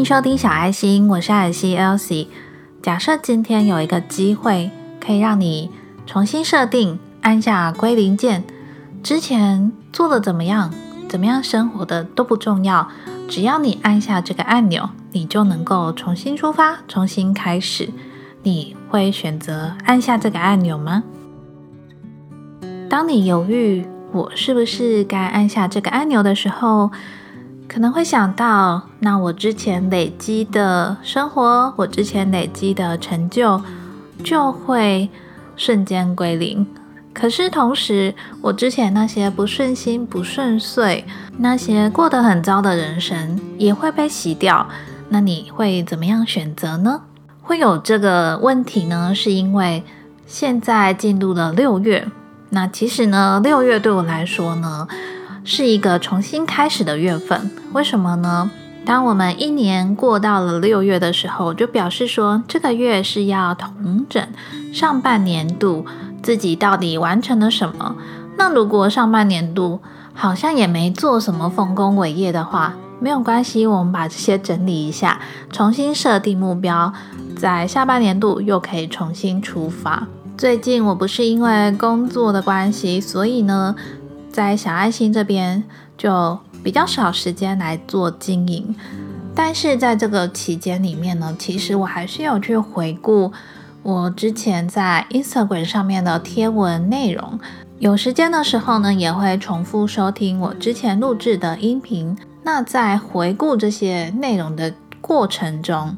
迎收听小爱心，我是艾希 Elsie。假设今天有一个机会，可以让你重新设定，按下归零键，之前做的怎么样，怎么样生活的都不重要，只要你按下这个按钮，你就能够重新出发，重新开始。你会选择按下这个按钮吗？当你犹豫我是不是该按下这个按钮的时候，可能会想到，那我之前累积的生活，我之前累积的成就，就会瞬间归零。可是同时，我之前那些不顺心、不顺遂，那些过得很糟的人生，也会被洗掉。那你会怎么样选择呢？会有这个问题呢？是因为现在进入了六月，那其实呢，六月对我来说呢？是一个重新开始的月份，为什么呢？当我们一年过到了六月的时候，就表示说这个月是要统整上半年度自己到底完成了什么。那如果上半年度好像也没做什么丰功伟业的话，没有关系，我们把这些整理一下，重新设定目标，在下半年度又可以重新出发。最近我不是因为工作的关系，所以呢。在小爱心这边就比较少时间来做经营，但是在这个期间里面呢，其实我还是有去回顾我之前在 Instagram 上面的贴文内容。有时间的时候呢，也会重复收听我之前录制的音频。那在回顾这些内容的过程中，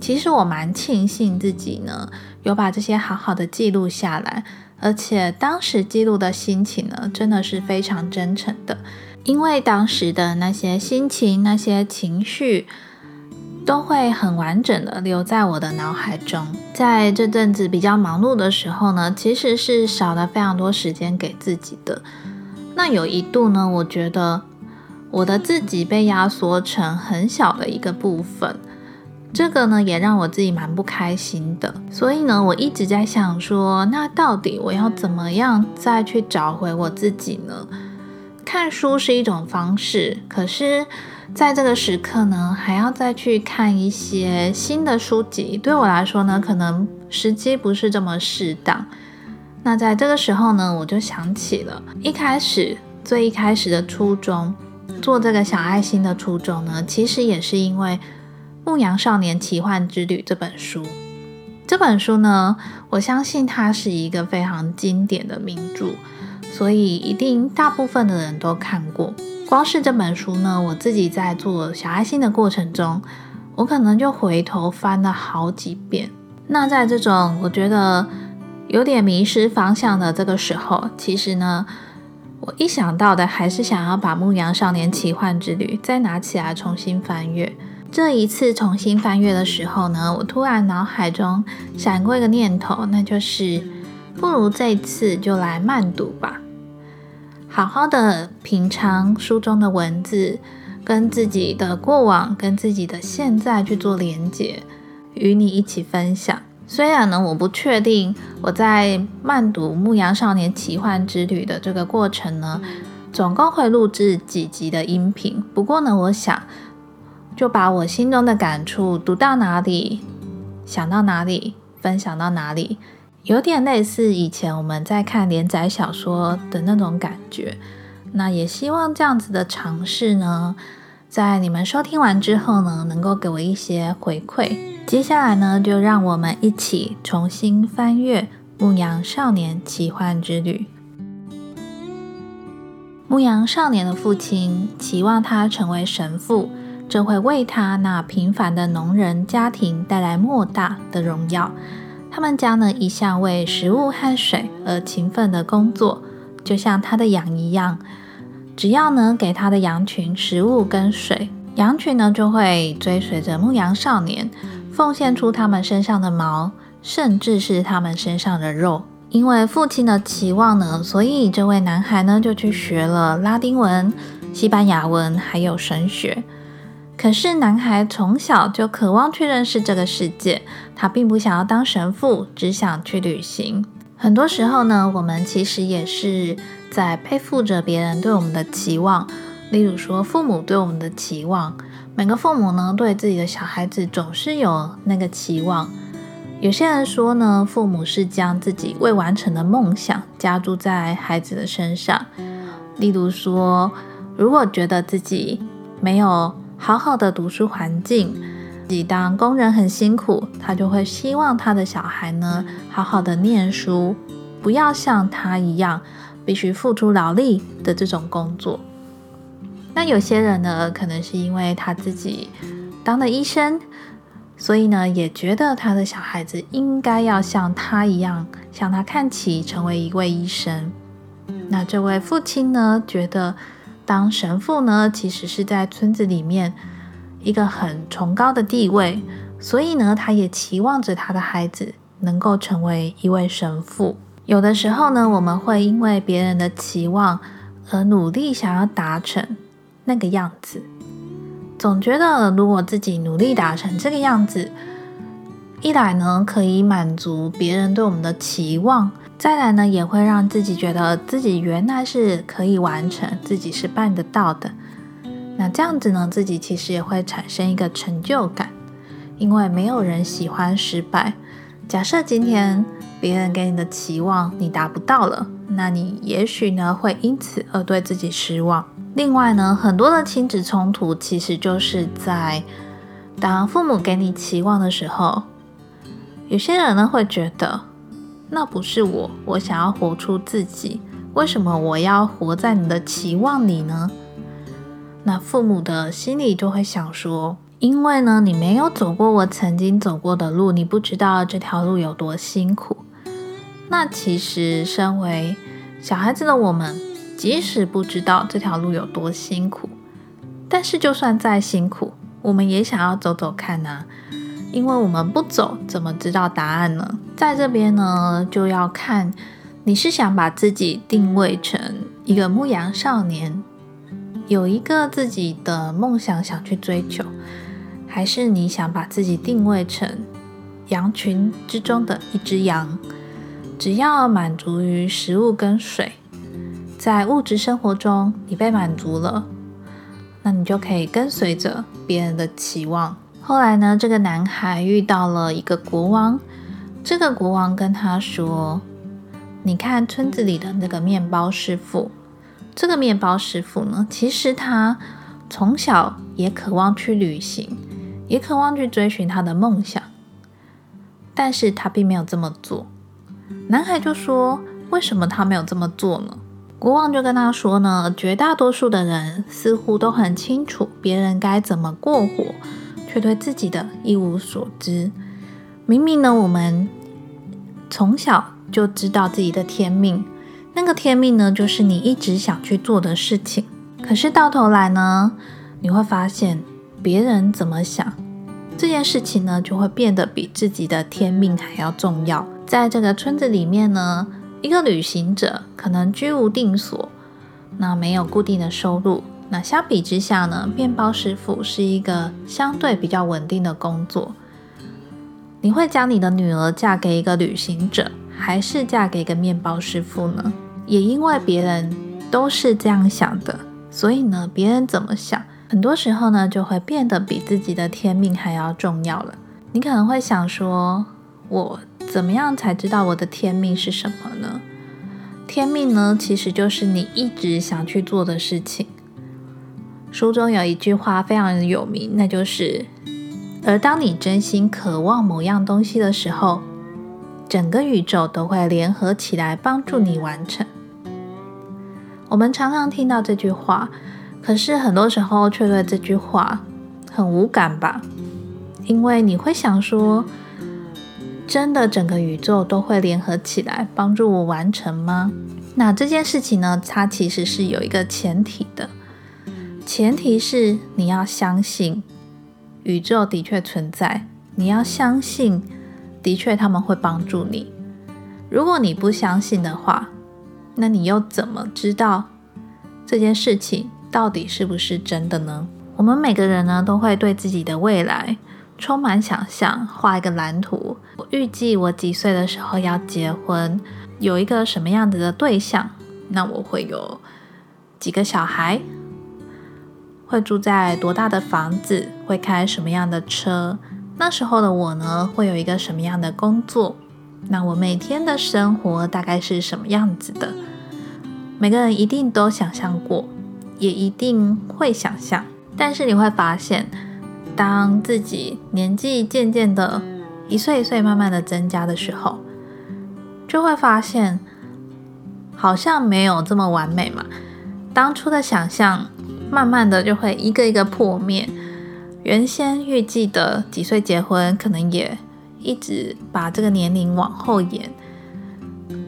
其实我蛮庆幸自己呢，有把这些好好的记录下来。而且当时记录的心情呢，真的是非常真诚的，因为当时的那些心情、那些情绪，都会很完整的留在我的脑海中。在这阵子比较忙碌的时候呢，其实是少了非常多时间给自己的。那有一度呢，我觉得我的自己被压缩成很小的一个部分。这个呢，也让我自己蛮不开心的。所以呢，我一直在想说，那到底我要怎么样再去找回我自己呢？看书是一种方式，可是在这个时刻呢，还要再去看一些新的书籍，对我来说呢，可能时机不是这么适当。那在这个时候呢，我就想起了一开始最一开始的初衷，做这个小爱心的初衷呢，其实也是因为。《牧羊少年奇幻之旅》这本书，这本书呢，我相信它是一个非常经典的名著，所以一定大部分的人都看过。光是这本书呢，我自己在做小爱心的过程中，我可能就回头翻了好几遍。那在这种我觉得有点迷失方向的这个时候，其实呢，我一想到的还是想要把《牧羊少年奇幻之旅》再拿起来重新翻阅。这一次重新翻阅的时候呢，我突然脑海中闪过一个念头，那就是不如这次就来慢读吧，好好的品尝书中的文字，跟自己的过往、跟自己的现在去做连接，与你一起分享。虽然呢，我不确定我在慢读《牧羊少年奇幻之旅》的这个过程呢，总共会录制几集的音频，不过呢，我想。就把我心中的感触读到哪里，想到哪里，分享到哪里，有点类似以前我们在看连载小说的那种感觉。那也希望这样子的尝试呢，在你们收听完之后呢，能够给我一些回馈。接下来呢，就让我们一起重新翻阅《牧羊少年奇幻之旅》。牧羊少年的父亲期望他成为神父。这会为他那平凡的农人家庭带来莫大的荣耀。他们家呢一向为食物和水而勤奋的工作，就像他的羊一样。只要呢给他的羊群食物跟水，羊群呢就会追随着牧羊少年，奉献出他们身上的毛，甚至是他们身上的肉。因为父亲的期望呢，所以这位男孩呢就去学了拉丁文、西班牙文，还有神学。可是，男孩从小就渴望去认识这个世界，他并不想要当神父，只想去旅行。很多时候呢，我们其实也是在背负着别人对我们的期望，例如说父母对我们的期望，每个父母呢，对自己的小孩子总是有那个期望。有些人说呢，父母是将自己未完成的梦想加注在孩子的身上。例如说，如果觉得自己没有好好的读书环境，自己当工人很辛苦，他就会希望他的小孩呢，好好的念书，不要像他一样必须付出劳力的这种工作。那有些人呢，可能是因为他自己当了医生。所以呢，也觉得他的小孩子应该要像他一样，向他看齐，成为一位医生。那这位父亲呢，觉得当神父呢，其实是在村子里面一个很崇高的地位，所以呢，他也期望着他的孩子能够成为一位神父。有的时候呢，我们会因为别人的期望而努力想要达成那个样子。总觉得，如果自己努力达成这个样子，一来呢可以满足别人对我们的期望，再来呢也会让自己觉得自己原来是可以完成，自己是办得到的。那这样子呢，自己其实也会产生一个成就感，因为没有人喜欢失败。假设今天别人给你的期望你达不到了，那你也许呢会因此而对自己失望。另外呢，很多的亲子冲突其实就是在当父母给你期望的时候，有些人呢会觉得那不是我，我想要活出自己，为什么我要活在你的期望里呢？那父母的心里就会想说，因为呢你没有走过我曾经走过的路，你不知道这条路有多辛苦。那其实身为小孩子的我们。即使不知道这条路有多辛苦，但是就算再辛苦，我们也想要走走看呐。因为我们不走，怎么知道答案呢？在这边呢，就要看你是想把自己定位成一个牧羊少年，有一个自己的梦想想去追求，还是你想把自己定位成羊群之中的一只羊，只要满足于食物跟水。在物质生活中，你被满足了，那你就可以跟随着别人的期望。后来呢，这个男孩遇到了一个国王，这个国王跟他说：“你看村子里的那个面包师傅，这个面包师傅呢，其实他从小也渴望去旅行，也渴望去追寻他的梦想，但是他并没有这么做。”男孩就说：“为什么他没有这么做呢？”国王就跟他说呢，绝大多数的人似乎都很清楚别人该怎么过活，却对自己的一无所知。明明呢，我们从小就知道自己的天命，那个天命呢，就是你一直想去做的事情。可是到头来呢，你会发现别人怎么想这件事情呢，就会变得比自己的天命还要重要。在这个村子里面呢。一个旅行者可能居无定所，那没有固定的收入。那相比之下呢，面包师傅是一个相对比较稳定的工作。你会将你的女儿嫁给一个旅行者，还是嫁给一个面包师傅呢？也因为别人都是这样想的，所以呢，别人怎么想，很多时候呢，就会变得比自己的天命还要重要了。你可能会想说，我。怎么样才知道我的天命是什么呢？天命呢，其实就是你一直想去做的事情。书中有一句话非常有名，那就是：而当你真心渴望某样东西的时候，整个宇宙都会联合起来帮助你完成。我们常常听到这句话，可是很多时候却对这句话很无感吧？因为你会想说。真的，整个宇宙都会联合起来帮助我完成吗？那这件事情呢？它其实是有一个前提的，前提是你要相信宇宙的确存在，你要相信的确他们会帮助你。如果你不相信的话，那你又怎么知道这件事情到底是不是真的呢？我们每个人呢，都会对自己的未来。充满想象，画一个蓝图。我预计我几岁的时候要结婚，有一个什么样子的对象？那我会有几个小孩？会住在多大的房子，会开什么样的车。那时候的我呢，会有一个什么样的工作？那我每天的生活大概是什么样子的？每个人一定都想象过，也一定会想象。但是你会发现，当自己年纪渐渐的一岁一岁慢慢的增加的时候，就会发现好像没有这么完美嘛。当初的想象，慢慢的就会一个一个破灭。原先预计的几岁结婚，可能也一直把这个年龄往后延。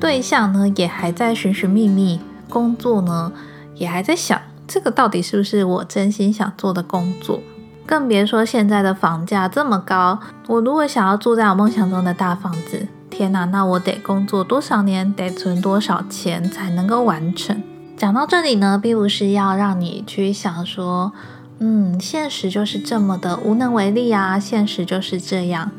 对象呢，也还在寻寻觅觅；工作呢，也还在想，这个到底是不是我真心想做的工作？更别说现在的房价这么高，我如果想要住在我梦想中的大房子，天哪，那我得工作多少年，得存多少钱才能够完成？讲到这里呢，并不是要让你去想说。嗯，现实就是这么的无能为力啊！现实就是这样，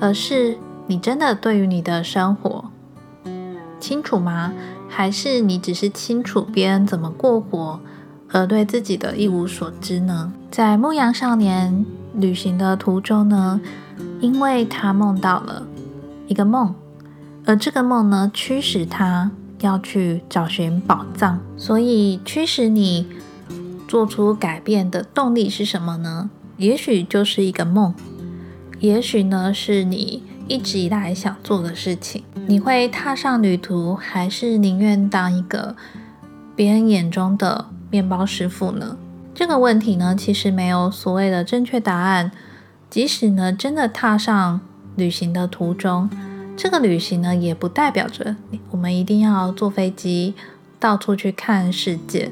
而是你真的对于你的生活清楚吗？还是你只是清楚别人怎么过活，而对自己的一无所知呢？在牧羊少年旅行的途中呢，因为他梦到了一个梦，而这个梦呢，驱使他要去找寻宝藏，所以驱使你。做出改变的动力是什么呢？也许就是一个梦，也许呢是你一直以来想做的事情。你会踏上旅途，还是宁愿当一个别人眼中的面包师傅呢？这个问题呢，其实没有所谓的正确答案。即使呢真的踏上旅行的途中，这个旅行呢也不代表着我们一定要坐飞机到处去看世界。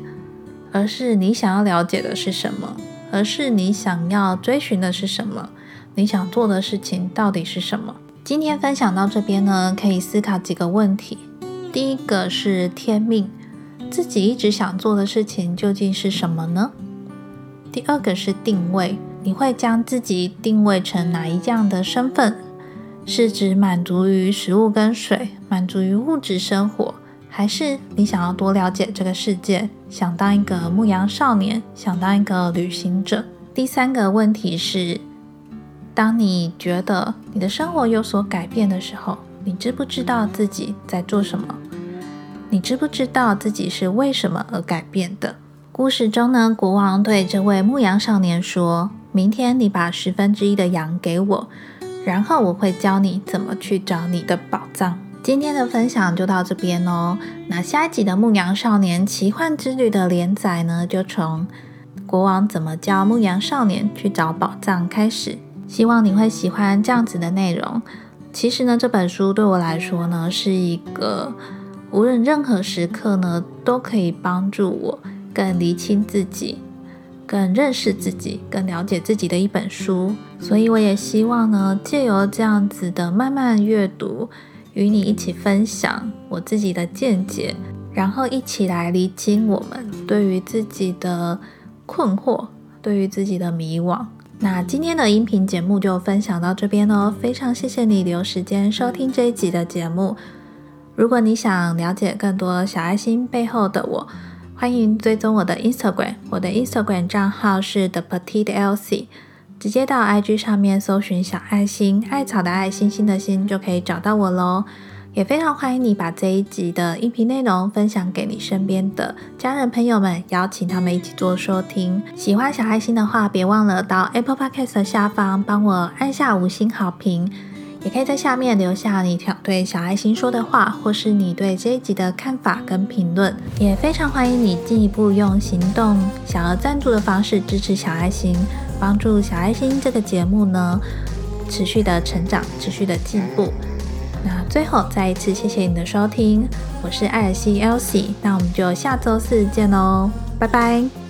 而是你想要了解的是什么？而是你想要追寻的是什么？你想做的事情到底是什么？今天分享到这边呢，可以思考几个问题。第一个是天命，自己一直想做的事情究竟是什么呢？第二个是定位，你会将自己定位成哪一样的身份？是指满足于食物跟水，满足于物质生活？还是你想要多了解这个世界，想当一个牧羊少年，想当一个旅行者。第三个问题是，当你觉得你的生活有所改变的时候，你知不知道自己在做什么？你知不知道自己是为什么而改变的？故事中呢，国王对这位牧羊少年说：“明天你把十分之一的羊给我，然后我会教你怎么去找你的宝藏。”今天的分享就到这边哦。那下一集的《牧羊少年奇幻之旅》的连载呢，就从国王怎么教牧羊少年去找宝藏开始。希望你会喜欢这样子的内容。其实呢，这本书对我来说呢，是一个无论任何时刻呢，都可以帮助我更厘清自己、更认识自己、更了解自己的一本书。所以我也希望呢，借由这样子的慢慢阅读。与你一起分享我自己的见解，然后一起来厘清我们对于自己的困惑，对于自己的迷惘。那今天的音频节目就分享到这边哦，非常谢谢你留时间收听这一集的节目。如果你想了解更多小爱心背后的我，欢迎追踪我的 Instagram，我的 Instagram 账号是 The Petite Elsie。直接到 IG 上面搜寻小爱心，艾草的爱心心的心就可以找到我喽。也非常欢迎你把这一集的音频内容分享给你身边的家人朋友们，邀请他们一起做收听。喜欢小爱心的话，别忘了到 Apple Podcast 下方帮我按下五星好评，也可以在下面留下你想对小爱心说的话，或是你对这一集的看法跟评论。也非常欢迎你进一步用行动小额赞助的方式支持小爱心。帮助小爱心这个节目呢，持续的成长，持续的进步。那最后再一次谢谢你的收听，我是艾尔西 Elsie，那我们就下周四见喽，拜拜。